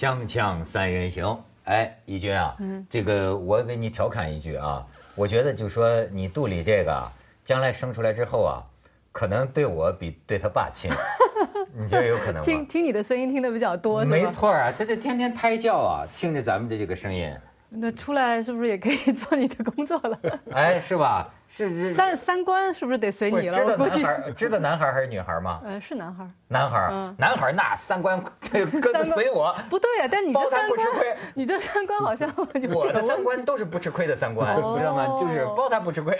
锵锵三人行，哎，义军啊，嗯这个我给你调侃一句啊，我觉得就说你肚里这个啊，将来生出来之后啊，可能对我比对他爸亲，你觉得有可能吗？听听你的声音听的比较多，没。错啊，他这天天胎教啊，听着咱们的这个声音，那出来是不是也可以做你的工作了？哎，是吧？是是。三三观是不是得随你了？知道。男孩儿，知道男孩儿还是女孩儿吗？呃，是男孩儿。男孩儿嗯，男孩儿那三观 跟随我，不对呀、但你这三观不吃亏，你这三观好像我的三观都是不吃亏的三观，知道吗？就是包他不吃亏。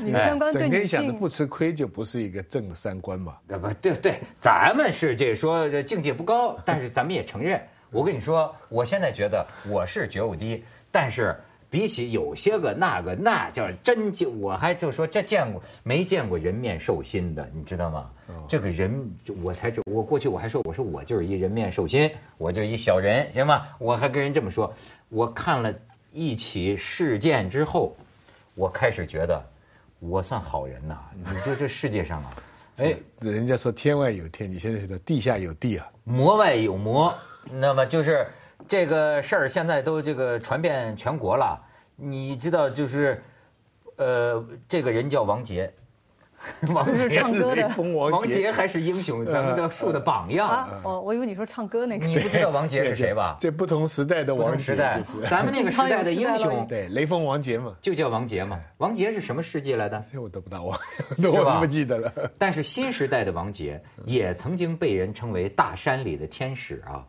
你的三观对你整天想着不吃亏，就不是一个正的三观嘛。对不对对，咱们是这说这境界不高，但是咱们也承认。我跟你说，我现在觉得我是觉悟低，但是比起有些个那个那叫真就，我还就说这见过没见过人面兽心的，你知道吗？这个人我才知，我过去我还说我说我就是一人面兽心，我就一小人，行吗？我还跟人这么说。我看了一起事件之后，我开始觉得我算好人呐。你说这世界上啊，哎。人家说天外有天，你现在说地下有地啊。魔外有魔，那么就是这个事儿现在都这个传遍全国了。你知道，就是呃，这个人叫王杰，王是杰，唱歌的 王杰王杰还是英雄，咱们的树的榜样。啊，我我以为你说唱歌那个。你不知道王杰是谁吧？这不同时代的王杰同时代，咱们那个时代的英雄 对雷锋王杰嘛，就叫王杰嘛。王杰是什么世纪来的？这我都不大忘，是吧我都不记得了。但是新时代的王杰也曾经被人称为大山里的天使啊，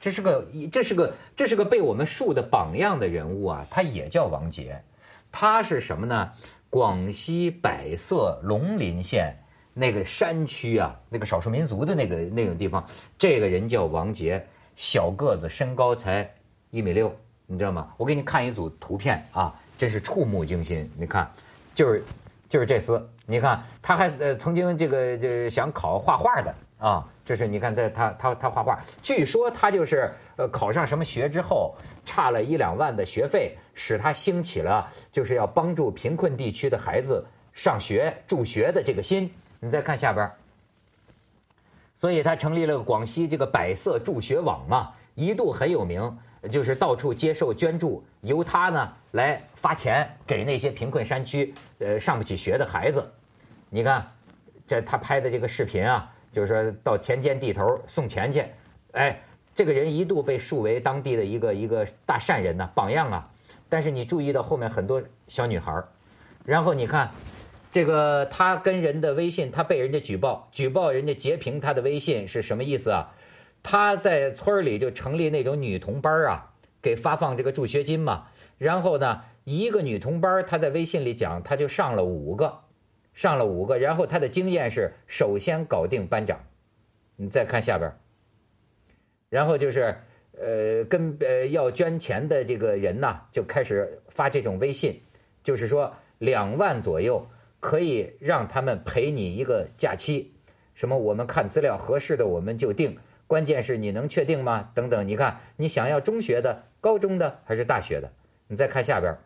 这是个这是个这是个被我们树的榜样的人物啊，他也叫王杰，他是什么呢？广西百色龙林县那个山区啊，那个少数民族的那个那种地方，这个人叫王杰，小个子，身高才一米六，你知道吗？我给你看一组图片啊，真是触目惊心，你看，就是就是这厮，你看他还呃曾经这个这想考画画的啊，这是你看他他他他画画，据说他就是呃考上什么学之后差了一两万的学费，使他兴起了就是要帮助贫困地区的孩子上学助学的这个心。你再看下边，所以他成立了广西这个百色助学网嘛，一度很有名，就是到处接受捐助，由他呢来发钱给那些贫困山区呃上不起学的孩子。你看，这他拍的这个视频啊，就是说到田间地头送钱去，哎，这个人一度被树为当地的一个一个大善人呐、榜样啊。但是你注意到后面很多小女孩然后你看。这个他跟人的微信，他被人家举报，举报人家截屏他的微信是什么意思啊？他在村里就成立那种女童班啊，给发放这个助学金嘛。然后呢，一个女童班儿，他在微信里讲，他就上了五个，上了五个。然后他的经验是，首先搞定班长，你再看下边，然后就是呃跟呃要捐钱的这个人呐，就开始发这种微信，就是说两万左右。可以让他们陪你一个假期，什么我们看资料合适的我们就定，关键是你能确定吗？等等，你看你想要中学的、高中的还是大学的？你再看下边，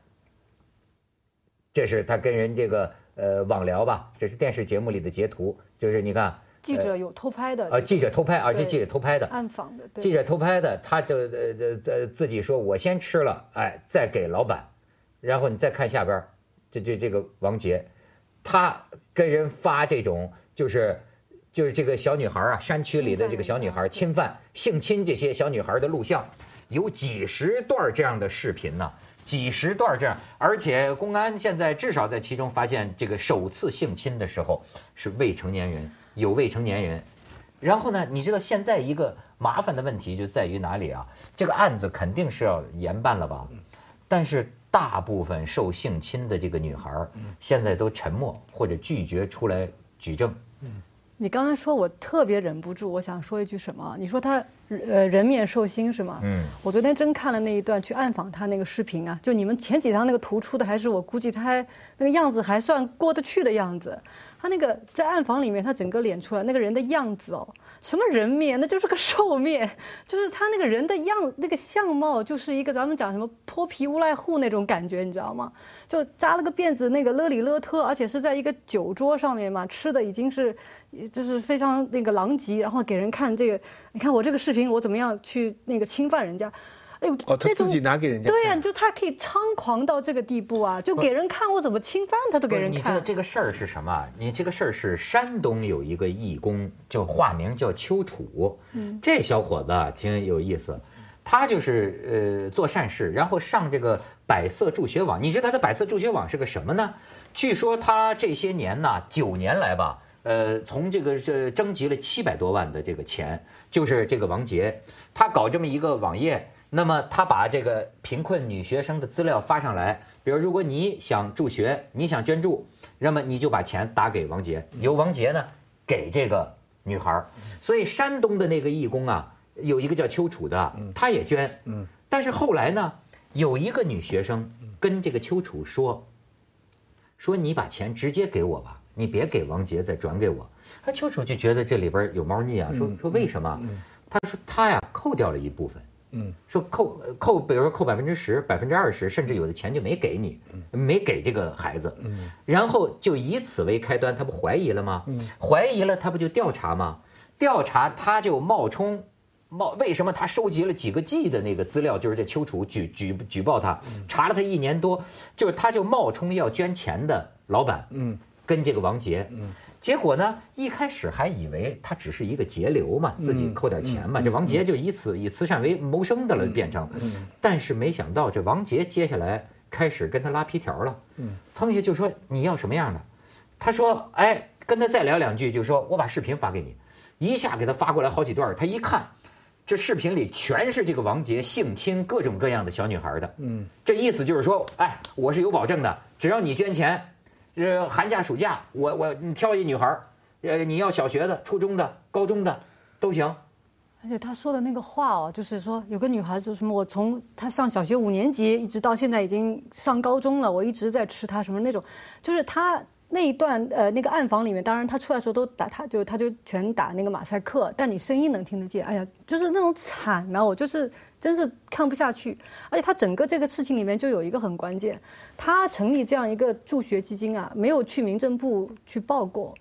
这是他跟人这个呃网聊吧，这是电视节目里的截图，就是你看记者有偷拍的。呃，记者偷拍，而且记者偷拍的，暗访的。对记者偷拍的，他就呃呃呃自己说，我先吃了，哎，再给老板，然后你再看下边，这这这个王杰，他跟人发这种就是就是这个小女孩啊，山区里的这个小女孩侵犯性侵这些小女孩的录像，有几十段这样的视频呢、几十段这样，而且公安现在至少在其中发现，这个首次性侵的时候是未成年人，有未成年人。然后呢，你知道现在一个麻烦的问题就在于哪里啊？这个案子肯定是要严办了吧？但是大部分受性侵的这个女孩现在都沉默或者拒绝出来举证。你刚才说我特别忍不住，我想说一句什么？你说他呃人面兽心是吗？嗯我昨天真看了那一段去暗访他那个视频啊，就你们前几张那个图出的，还是我估计他那个样子还算过得去的样子。他那个在暗访里面，他整个脸出来那个人的样子哦，什么人面，那就是个兽面，就是他那个人的样那个相貌，就是一个咱们讲什么泼皮无赖户那种感觉，你知道吗？就扎了个辫子，那个勒里勒特，而且是在一个酒桌上面嘛，吃的已经是就是非常那个狼藉，然后给人看这个，你看我这个视频频，我怎么样去那个侵犯人家。哎呦，哦，他自己拿给人家。对呀，就他可以猖狂到这个地步啊，就给人看我怎么侵犯他都给人看。你知道这个事儿是什么？你这个事儿是山东有一个义工，就化名叫丘楚。嗯。这小伙子挺有意思，他就是呃做善事，然后上这个百色助学网。你知道他的百色助学网是个什么呢？据说他这些年呢，九年来吧，呃，从这个这征集了七百多万的这个钱，就是这个王杰，他搞这么一个网页。那么他把这个贫困女学生的资料发上来，比如如果你想助学，你想捐助，那么你就把钱打给王杰，由王杰呢给这个女孩所以山东的那个义工啊，有一个叫邱楚的，他也捐。嗯。但是后来呢，有一个女学生跟这个邱楚说，说你把钱直接给我吧，你别给王杰再转给我。他邱楚就觉得这里边有猫腻啊，说说为什么？他说他呀扣掉了一部分。嗯，说扣扣，比如说扣百分之十、百分之二十，甚至有的钱就没给你，没给这个孩子。嗯，然后就以此为开端，他不怀疑了吗？嗯，怀疑了，他不就调查吗？调查他就冒充冒，为什么他收集了几个 G 的那个资料？就是这丘楚举举举报他，查了他一年多，就是他就冒充要捐钱的老板。嗯。跟这个王杰，结果呢，一开始还以为他只是一个节流嘛，自己扣点钱嘛，这王杰就以此以慈善为谋生的了，变成。但是没想到这王杰接下来开始跟他拉皮条了。蹭一下就说你要什么样的？他说哎，跟他再聊两句，就说我把视频发给你，一下给他发过来好几段。他一看，这视频里全是这个王杰性侵各种各样的小女孩的。嗯，这意思就是说，哎，我是有保证的，只要你捐钱。呃寒假暑假，我我你挑一女孩呃，你要小学的、初中的、高中的都行。而且他说的那个话哦，就是说有个女孩子什么，我从她上小学五年级一直到现在已经上高中了，我一直在吃她什么那种，就是他那一段呃那个暗房里面，当然他出来的时候都打他就他就全打那个马赛克，但你声音能听得见，哎呀，就是那种惨呐，我就是。真是看不下去，而且他整个这个事情里面就有一个很关键，他成立这样一个助学基金啊，没有去民政部去报过。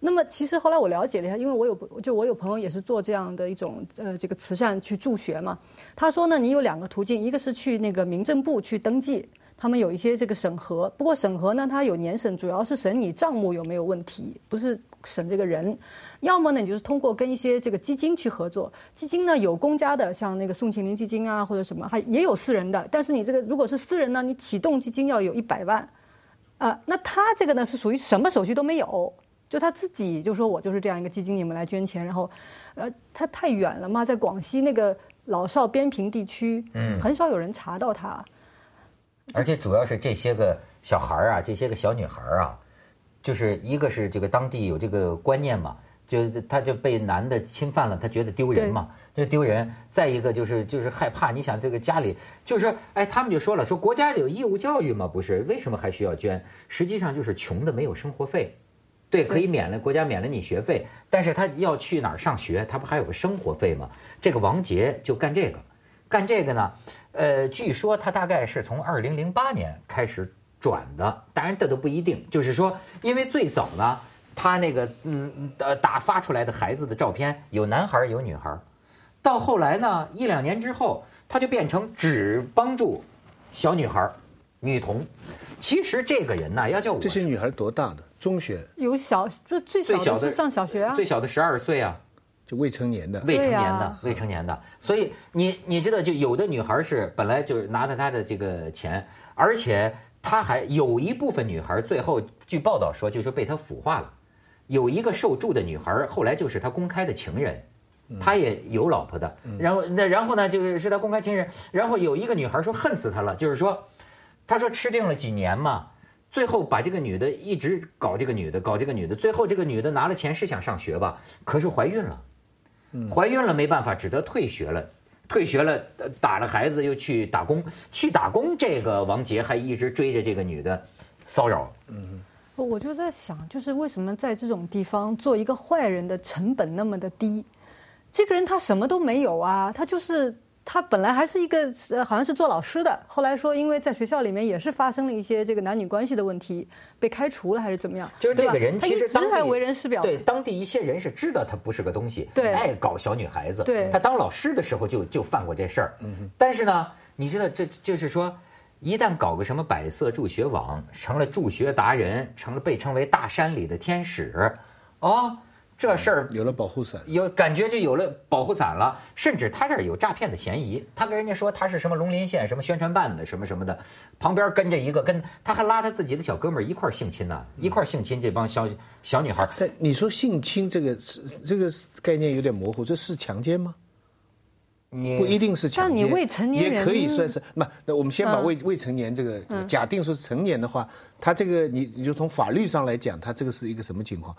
那么其实后来我了解了一下，因为我有就我有朋友也是做这样的一种呃这个慈善去助学嘛，他说呢，你有两个途径，一个是去那个民政部去登记。他们有一些这个审核，不过审核呢，它有年审，主要是审你账目有没有问题，不是审这个人。要么呢，你就是通过跟一些这个基金去合作，基金呢有公家的，像那个宋庆龄基金啊或者什么，还也有私人的。但是你这个如果是私人呢，你启动基金要有一百万，啊，那他这个呢是属于什么手续都没有，就他自己就说我就是这样一个基金，你们来捐钱，然后，呃，他太远了嘛，在广西那个老少边平地区，嗯，很少有人查到他。而且主要是这些个小孩儿啊，这些个小女孩儿啊，就是一个是这个当地有这个观念嘛，就她就被男的侵犯了，她觉得丢人嘛，就丢人。再一个就是就是害怕，你想这个家里就是哎，他们就说了，说国家有义务教育嘛，不是？为什么还需要捐？实际上就是穷的没有生活费，对，可以免了，国家免了你学费，但是他要去哪儿上学？他不还有个生活费吗？这个王杰就干这个。干这个呢，呃，据说他大概是从二零零八年开始转的，当然这都不一定。就是说，因为最早呢，他那个嗯呃打发出来的孩子的照片有男孩有女孩，到后来呢一两年之后，他就变成只帮助小女孩、女童。其实这个人呢，要叫我这些女孩多大的？中学有小就最小的上小学啊，最小的十二岁啊。就未成年的，未成年的，未成年的，所以你你知道，就有的女孩是本来就是拿着她的这个钱，而且她还有一部分女孩最后据报道说就是被他腐化了，有一个受助的女孩后来就是他公开的情人，他也有老婆的，然后那然后呢就是是他公开情人，然后有一个女孩说恨死他了，就是说，他说吃定了几年嘛，最后把这个女的一直搞这个女的搞这个女的，最后这个女的拿了钱是想上学吧，可是怀孕了。怀孕了没办法，只得退学了。退学了，打了孩子又去打工。去打工，这个王杰还一直追着这个女的骚扰。嗯，我就在想，就是为什么在这种地方做一个坏人的成本那么的低？这个人他什么都没有啊，他就是他本来还是一个呃，好像是做老师的，后来说因为在学校里面也是发生了一些这个男女关系的问题，被开除了还是怎么样？就是这个人其实当地为人师表，对当地一些人是知道他不是个东西，对，爱搞小女孩子，对，他当老师的时候就就犯过这事儿，嗯，但是呢，你知道这就是说，一旦搞个什么百色助学网，成了助学达人，成了被称为大山里的天使，哦。这事儿有了保护伞，有感觉就有了保护伞了，甚至他这儿有诈骗的嫌疑。他跟人家说他是什么龙林县什么宣传办的什么什么的，旁边跟着一个跟他还拉他自己的小哥们儿一块儿性侵呢，一块儿性侵这帮小小女孩。但你说性侵这个是这个概念有点模糊，这是强奸吗？不一定是强奸，但你未成年人也可以算是。那那我们先把未未成年这个假定说是成年的话，他这个你你就从法律上来讲，他这个是一个什么情况？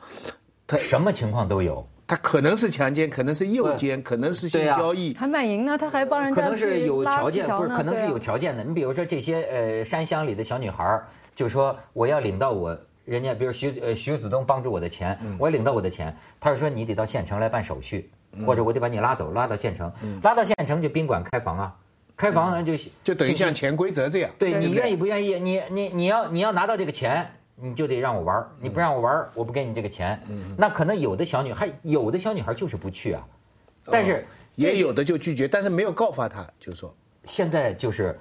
他什么情况都有，他可能是强奸，可能是诱奸，可能是性交易，还卖淫呢，他还帮人家可能是有条件，不是，可能是有条件的。你比如说这些呃山乡里的小女孩，就说我要领到我人家，比如徐呃徐子东帮助我的钱，我要领到我的钱，他是说你得到县城来办手续，或者我得把你拉走，拉到县城，拉到县城就宾馆开房啊，开房呢就就等于像潜规则这样，对你愿意不愿意？你你你要你要拿到这个钱。你就得让我玩你不让我玩我不给你这个钱。那可能有的小女孩，有的小女孩就是不去啊。但是也有的就拒绝，但是没有告发她，就说现在就是，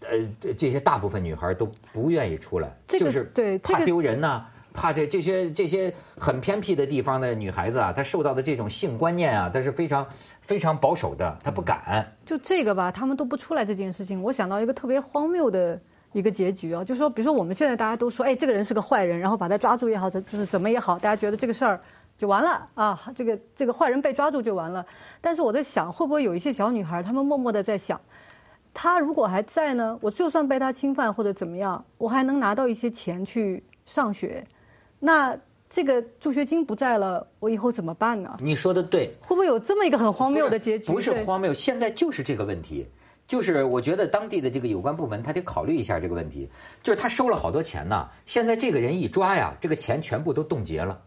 呃，这些大部分女孩都不愿意出来，就是对怕丢人呐，怕这这些这些很偏僻的地方的女孩子啊，她受到的这种性观念啊，她是非常非常保守的，她不敢。就这个吧，他们都不出来这件事情，我想到一个特别荒谬的。一个结局啊，就是说，比如说我们现在大家都说，哎，这个人是个坏人，然后把他抓住也好，就是怎么也好，大家觉得这个事儿就完了啊，这个这个坏人被抓住就完了。但是我在想，会不会有一些小女孩，她们默默的在想，他如果还在呢，我就算被他侵犯或者怎么样，我还能拿到一些钱去上学。那这个助学金不在了，我以后怎么办呢？你说的对。会不会有这么一个很荒谬的结局？不是荒谬，现在就是这个问题。就是我觉得当地的这个有关部门他得考虑一下这个问题，就是他收了好多钱呢，现在这个人一抓呀，这个钱全部都冻结了，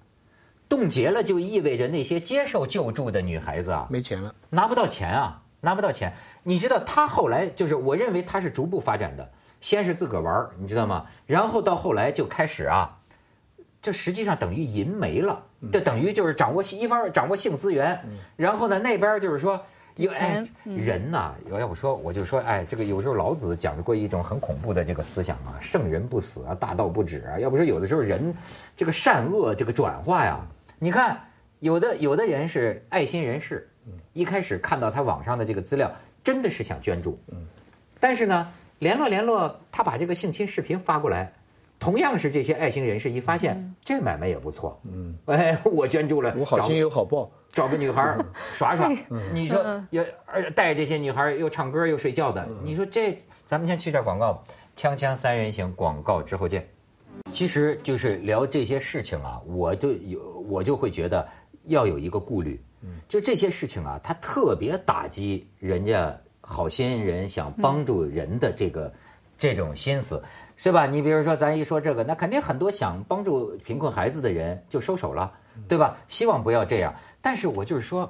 冻结了就意味着那些接受救助的女孩子啊没钱了，拿不到钱啊，拿不到钱。你知道他后来就是我认为他是逐步发展的，先是自个儿玩你知道吗？然后到后来就开始啊，这实际上等于银没了，这等于就是掌握一方掌握性资源，然后呢那边就是说。有哎，人呐，要不说我就说，哎，这个有时候老子讲过一种很恐怖的这个思想啊，圣人不死啊，大道不止啊。要不说有的时候人这个善恶这个转化呀，你看有的有的人是爱心人士，一开始看到他网上的这个资料，真的是想捐助，但是呢，联络联络，他把这个性侵视频发过来。同样是这些爱心人士，一发现这买卖也不错，嗯，哎，我捐助了，我好心有好报，找个女孩耍耍，你说又带着这些女孩又唱歌又睡觉的，你说这，咱们先去这广告，锵锵三人行，广告之后见。其实就是聊这些事情啊，我就有我就会觉得要有一个顾虑，就这些事情啊，它特别打击人家好心人想帮助人的这个这种心思。是吧？你比如说，咱一说这个，那肯定很多想帮助贫困孩子的人就收手了，对吧？希望不要这样。但是我就是说，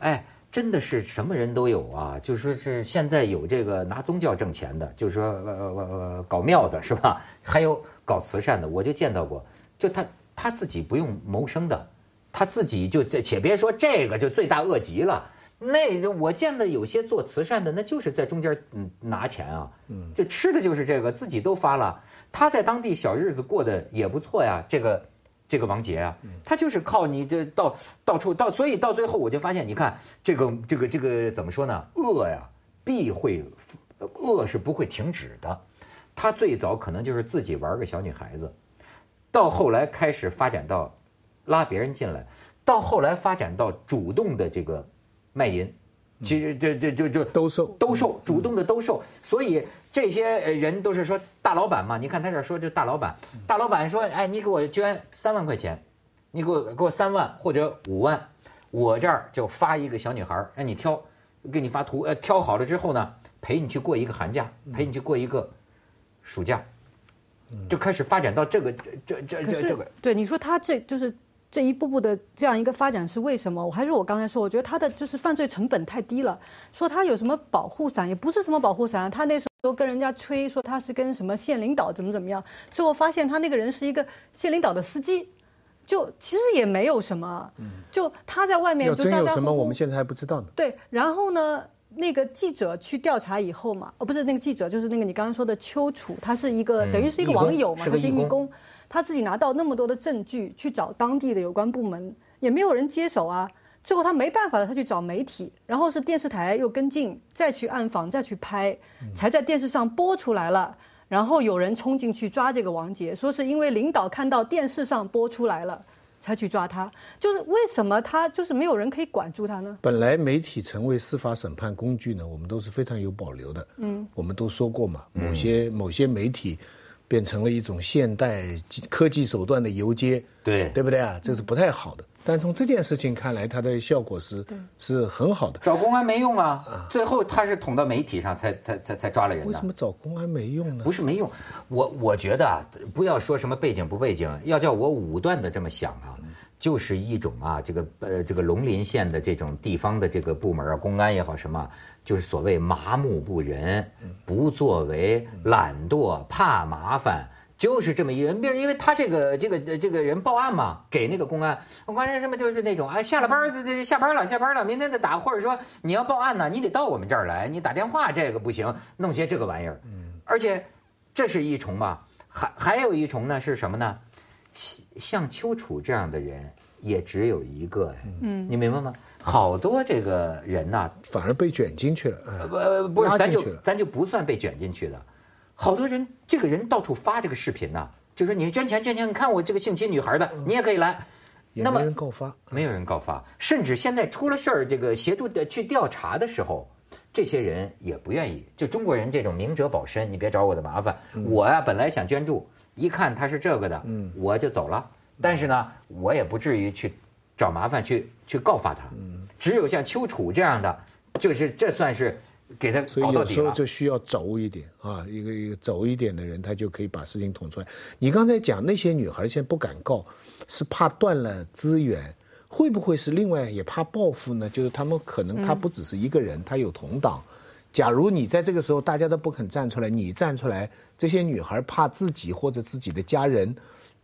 哎，真的是什么人都有啊。就说是现在有这个拿宗教挣钱的，就是说呃呃呃搞庙的是吧？还有搞慈善的，我就见到过，就他他自己不用谋生的，他自己就这，且别说这个就罪大恶极了。那我见的有些做慈善的，那就是在中间嗯拿钱啊，嗯，就吃的就是这个，自己都发了。他在当地小日子过得也不错呀，这个这个王杰啊，他就是靠你这到到处到，所以到最后我就发现，你看这个这个这个怎么说呢？恶呀必会恶是不会停止的。他最早可能就是自己玩个小女孩子，到后来开始发展到拉别人进来，到后来发展到主动的这个。卖淫，其实这这就就兜售兜售，主动的兜售，所以这些人都是说大老板嘛。你看他这说这大老板，大老板说，哎，你给我捐三万块钱，你给我给我三万或者五万，我这儿就发一个小女孩让你挑，给你发图，呃，挑好了之后呢，陪你去过一个寒假，陪你去过一个暑假，就开始发展到这个这这这这个。对，你说他这就是。这一步步的这样一个发展是为什么？我还是我刚才说，我觉得他的就是犯罪成本太低了。说他有什么保护伞，也不是什么保护伞。他那时候跟人家吹说他是跟什么县领导怎么怎么样，最后发现他那个人是一个县领导的司机，就其实也没有什么。就他在外面就真有什么，我们现在还不知道呢。对，然后呢，那个记者去调查以后嘛，哦，不是那个记者，就是那个你刚刚说的邱楚，他是一个等于是一个网友嘛，他是义工。他自己拿到那么多的证据，去找当地的有关部门，也没有人接手啊。最后他没办法了，他去找媒体，然后是电视台又跟进，再去暗访，再去拍，才在电视上播出来了。然后有人冲进去抓这个王杰，说是因为领导看到电视上播出来了，才去抓他。就是为什么他就是没有人可以管住他呢？本来媒体成为司法审判工具呢，我们都是非常有保留的。嗯，我们都说过嘛，某些某些媒体。变成了一种现代科技手段的游街，对对不对啊？这是不太好的。但从这件事情看来，它的效果是是很好的。找公安没用啊，最后他是捅到媒体上才才才才抓了人。为什么找公安没用呢？不是没用，我我觉得啊，不要说什么背景不背景，要叫我武断的这么想啊，就是一种啊，这个呃这个龙林县的这种地方的这个部门啊，公安也好什么。就是所谓麻木不仁、不作为、懒惰、怕麻烦，就是这么一人。比如，因为他这个这个这个人报案嘛，给那个公安，关键什么就是那种哎，下了班这这下班了，下班了，明天再打，或者说你要报案呢，你得到我们这儿来，你打电话这个不行，弄些这个玩意儿。而且这是一重吧，还还有一重呢是什么呢？像丘处这样的人也只有一个哎，你明白吗？好多这个人呐，反而被卷进去了。呃，不是，咱就咱就不算被卷进去的。好多人，这个人到处发这个视频呐，就说你捐钱捐钱，你看我这个性侵女孩的，你也可以来。那么没人告发，没有人告发，甚至现在出了事儿，这个协助的去调查的时候，这些人也不愿意。就中国人这种明哲保身，你别找我的麻烦。我呀，本来想捐助，一看他是这个的，我就走了。但是呢，我也不至于去。找麻烦去去告发他，只有像丘处这样的，就是这算是给他所以有时候就需要轴一点啊，一个一个轴一点的人，他就可以把事情捅出来。你刚才讲那些女孩现在不敢告，是怕断了资源，会不会是另外也怕报复呢？就是他们可能他不只是一个人，他有同党。假如你在这个时候大家都不肯站出来，你站出来，这些女孩怕自己或者自己的家人。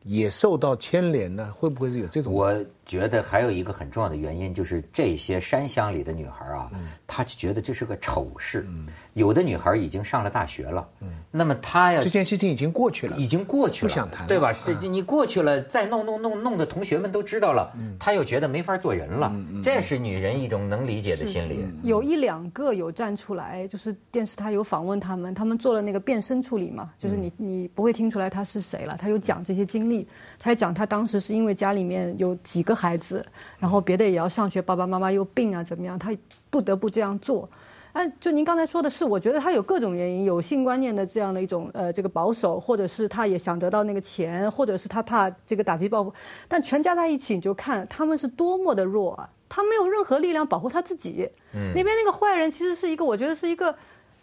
也受到牵连呢？会不会是有这种？我觉得还有一个很重要的原因，就是这些山乡里的女孩啊，她就觉得这是个丑事。有的女孩已经上了大学了，那么她呀这件事情已经过去了，已经过去了，不想谈，对吧？是你过去了，再弄弄弄弄的同学们都知道了，她又觉得没法做人了。这是女人一种能理解的心理。有一两个有站出来，就是电视台有访问他们，他们做了那个变声处理嘛，就是你你不会听出来他是谁了，他有讲这些经历。他讲他当时是因为家里面有几个孩子，然后别的也要上学，爸爸妈妈又病啊，怎么样，他不得不这样做。哎，就您刚才说的是，我觉得他有各种原因，有性观念的这样的一种呃这个保守，或者是他也想得到那个钱，或者是他怕这个打击报复。但全加在一起，你就看他们是多么的弱啊，他没有任何力量保护他自己。嗯。那边那个坏人其实是一个，我觉得是一个，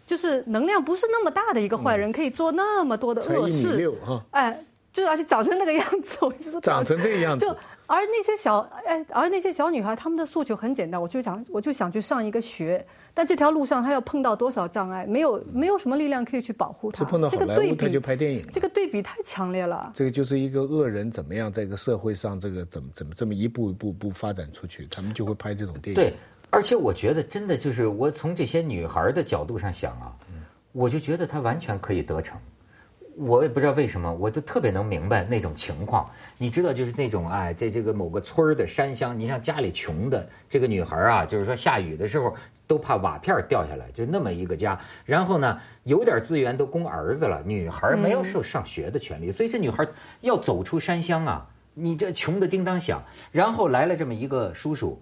就是能量不是那么大的一个坏人，可以做那么多的恶事。六哈。哎。就而且长成那个样子，我就说 长成这个样子。就而那些小哎，而那些小女孩，她们的诉求很简单，我就想我就想去上一个学，但这条路上她要碰到多少障碍，没有没有什么力量可以去保护她。碰到这个对比，就拍电影。这个对比太强烈了。这个就是一个恶人怎么样在一个社会上，这个怎么怎么这么一步一步步发展出去，他们就会拍这种电影。对，而且我觉得真的就是我从这些女孩的角度上想啊，我就觉得她完全可以得逞。我也不知道为什么，我就特别能明白那种情况。你知道，就是那种哎，在这个某个村儿的山乡，你像家里穷的这个女孩啊，就是说下雨的时候都怕瓦片掉下来，就那么一个家。然后呢，有点资源都供儿子了，女孩没有受上学的权利，所以这女孩要走出山乡啊，你这穷的叮当响。然后来了这么一个叔叔，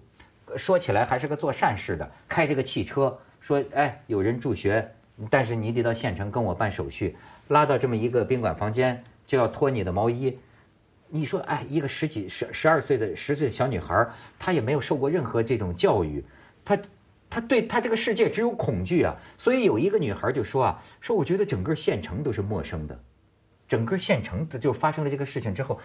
说起来还是个做善事的，开这个汽车，说哎有人助学，但是你得到县城跟我办手续。拉到这么一个宾馆房间，就要脱你的毛衣。你说，哎，一个十几、十十二岁的十岁的小女孩，她也没有受过任何这种教育，她，她对她这个世界只有恐惧啊。所以有一个女孩就说啊，说我觉得整个县城都是陌生的，整个县城就发生了这个事情之后，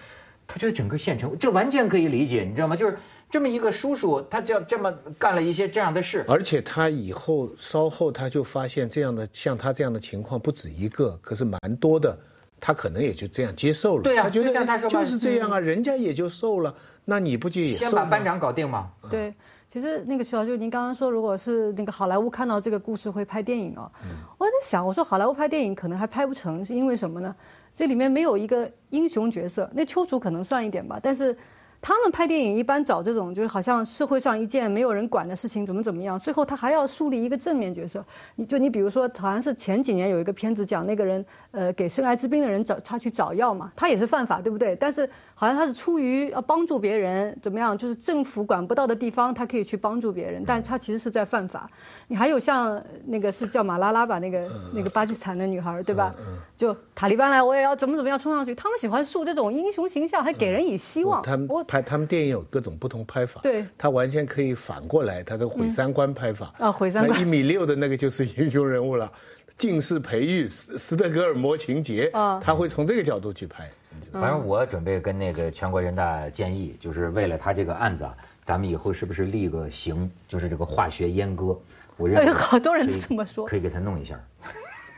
他觉得整个县城，这完全可以理解，你知道吗？就是这么一个叔叔，他就这么干了一些这样的事。而且他以后稍后他就发现这样的像他这样的情况不止一个，可是蛮多的，他可能也就这样接受了。对呀他觉得就像他说吧就是这样啊，人家也就受了，那你不就也受先把班长搞定嘛。对，其实那个徐老师，您刚刚说，如果是那个好莱坞看到这个故事会拍电影哦，我在想，我说好莱坞拍电影可能还拍不成，是因为什么呢？这里面没有一个英雄角色，那丘处可能算一点吧，但是。他们拍电影一般找这种，就是好像社会上一件没有人管的事情，怎么怎么样，最后他还要树立一个正面角色。你就你比如说，好像是前几年有一个片子讲那个人，呃，给生艾滋病的人找他去找药嘛，他也是犯法，对不对？但是好像他是出于要帮助别人，怎么样？就是政府管不到的地方，他可以去帮助别人，但他其实是在犯法。你还有像那个是叫马拉拉吧，那个那个巴基斯坦的女孩，对吧？就塔利班来，我也要怎么怎么样冲上去。他们喜欢树这种英雄形象，还给人以希望。我拍他们电影有各种不同拍法，对他完全可以反过来，他的毁三观拍法。啊毁三观那一米六的那个就是英雄人物了，近视培育斯斯德哥尔摩情节，啊他会从这个角度去拍。反正我准备跟那个全国人大建议，就是为了他这个案子啊，咱们以后是不是立个刑，就是这个化学阉割？我认为哎好多人都这么说可以给他弄一下。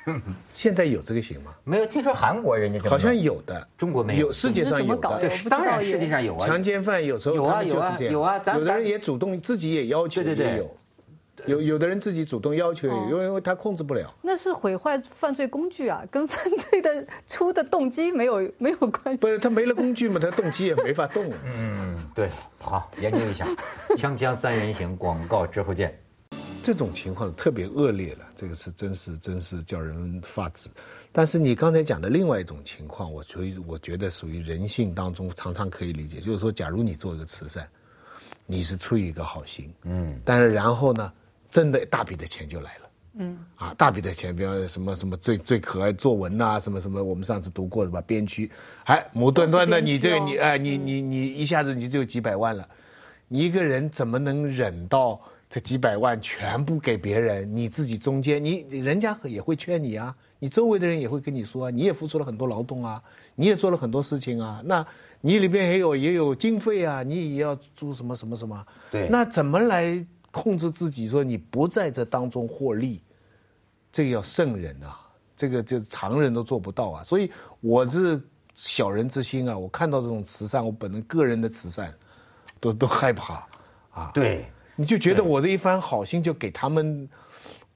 现在有这个刑吗？没有听说韩国人家好像有的，中国没有有世界上有的当然世界上有啊。强奸犯有时候有啊有啊有啊有的人也主动自己也要求，对对对也有，有有的人自己主动要求，哦因为因为他控制不了。那是毁坏犯罪工具啊，跟犯罪的出的动机没有没有关系。不是他没了工具嘛，他动机也没法动。嗯，对，好，研究一下。锵锵三人行，广告之后见。这种情况特别恶劣了，这个是真是真是叫人发指。但是你刚才讲的另外一种情况，我所以我觉得属于人性当中常常可以理解，就是说，假如你做一个慈善，你是出于一个好心，嗯，但是然后呢，真的大笔的钱就来了。嗯，啊，大笔的钱，比方什么什么最最可爱作文呐、什么什么，我们上次读过的吧，编曲，哎，无端端的你这个你哎你你你一下子你就几百万了，你一个人怎么能忍到这几百万全部给别人？你自己中间你人家也会劝你啊，你周围的人也会跟你说啊，你也付出了很多劳动啊，你也做了很多事情啊，那你里边也有也有经费啊，你也要做什么什么什么，对那怎么来控制自己说你不在这当中获利？这个要圣人啊，这个就常人都做不到啊。所以我是小人之心啊，我看到这种慈善，我本人个人的慈善，都都害怕啊。，对，你就觉得我的一番好心就给他们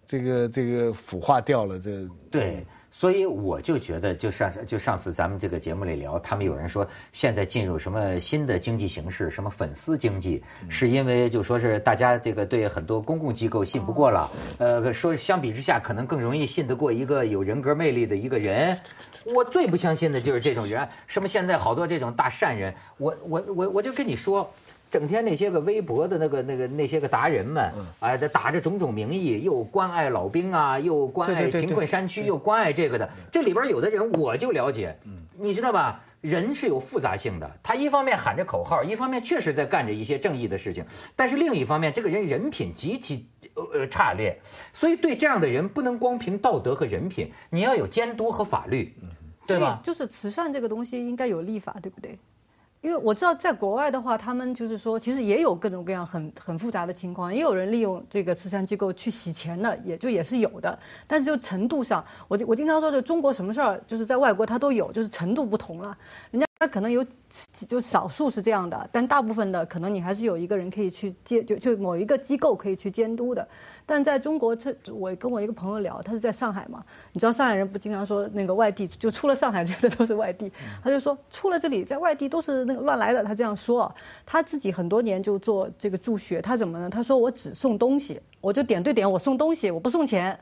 这个这个腐化掉了，这对，所以我就觉得，就上就上次咱们这个节目里聊，他们有人说现在进入什么新的经济形式，什么粉丝经济，是因为就说是大家这个对很多公共机构信不过了，呃，说相比之下可能更容易信得过一个有人格魅力的一个人。我最不相信的就是这种人，什么现在好多这种大善人，我我我我就跟你说。整天那些个微博的那个那个那些个达人们，哎，他打着种种名义，又关爱老兵啊，又关爱贫困山区，又关爱这个的。这里边有的人我就了解，你知道吧？人是有复杂性的，他一方面喊着口号，一方面确实在干着一些正义的事情，但是另一方面，这个人人品极其呃呃差劣，所以对这样的人不能光凭道德和人品，你要有监督和法律，对吧？就是慈善这个东西应该有立法，对不对？因为我知道在国外的话，他们就是说，其实也有各种各样很很复杂的情况，也有人利用这个慈善机构去洗钱的，也就也是有的。但是就程度上，我我经常说，就中国什么事儿，就是在外国它都有，就是程度不同了。人家可能有就少数是这样的，但大部分的可能你还是有一个人可以去监，就就某一个机构可以去监督的。但在中国，这我跟我一个朋友聊，他是在上海嘛，你知道上海人不经常说那个外地就出了上海 觉得都是外地，他就说出了这里在外地都是那个乱来的，他这样说。他自己很多年就做这个助学，他怎么呢？他说我只送东西，我就点对点我送东西，我不送钱。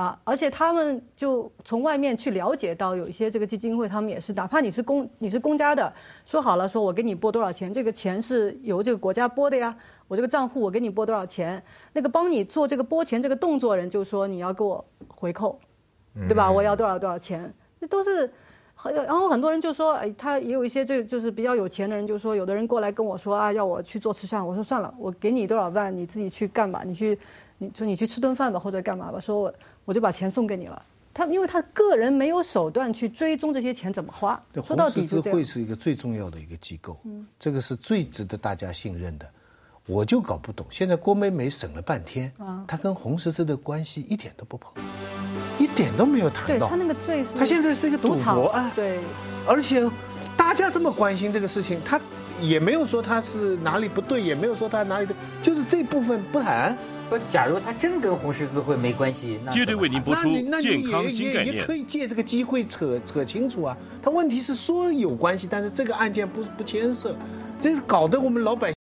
啊，而且他们就从外面去了解到，有一些这个基金会，他们也是，哪怕你是公你是公家的，说好了说我给你拨多少钱，这个钱是由这个国家拨的呀，我这个账户我给你拨多少钱，那个帮你做这个拨钱这个动作人就说你要给我回扣，对吧？我要多少多少钱，那都是。很然后很多人就说，哎，他也有一些这就是比较有钱的人，就说有的人过来跟我说啊，要我去做慈善，我说算了，我给你多少万，你自己去干吧，你去，你说你去吃顿饭吧，或者干嘛吧，说我我就把钱送给你了，他因为他个人没有手段去追踪这些钱怎么花，说到底是会是一个最重要的一个机构，嗯，这个是最值得大家信任的。我就搞不懂，现在郭美美审了半天，啊，她跟红十字的关系一点都不碰，一点都没有谈到。对，她那个罪是，她现在是一个赌博案，对，而且大家这么关心这个事情，她也没有说她是哪里不对，也没有说她哪里对，就是这部分不谈。不，假如他真跟红十字会没关系，那绝对为您播出健康新概念。也可以借这个机会扯扯清楚啊。他问题是说有关系，但是这个案件不不牵涉，这是搞得我们老百姓。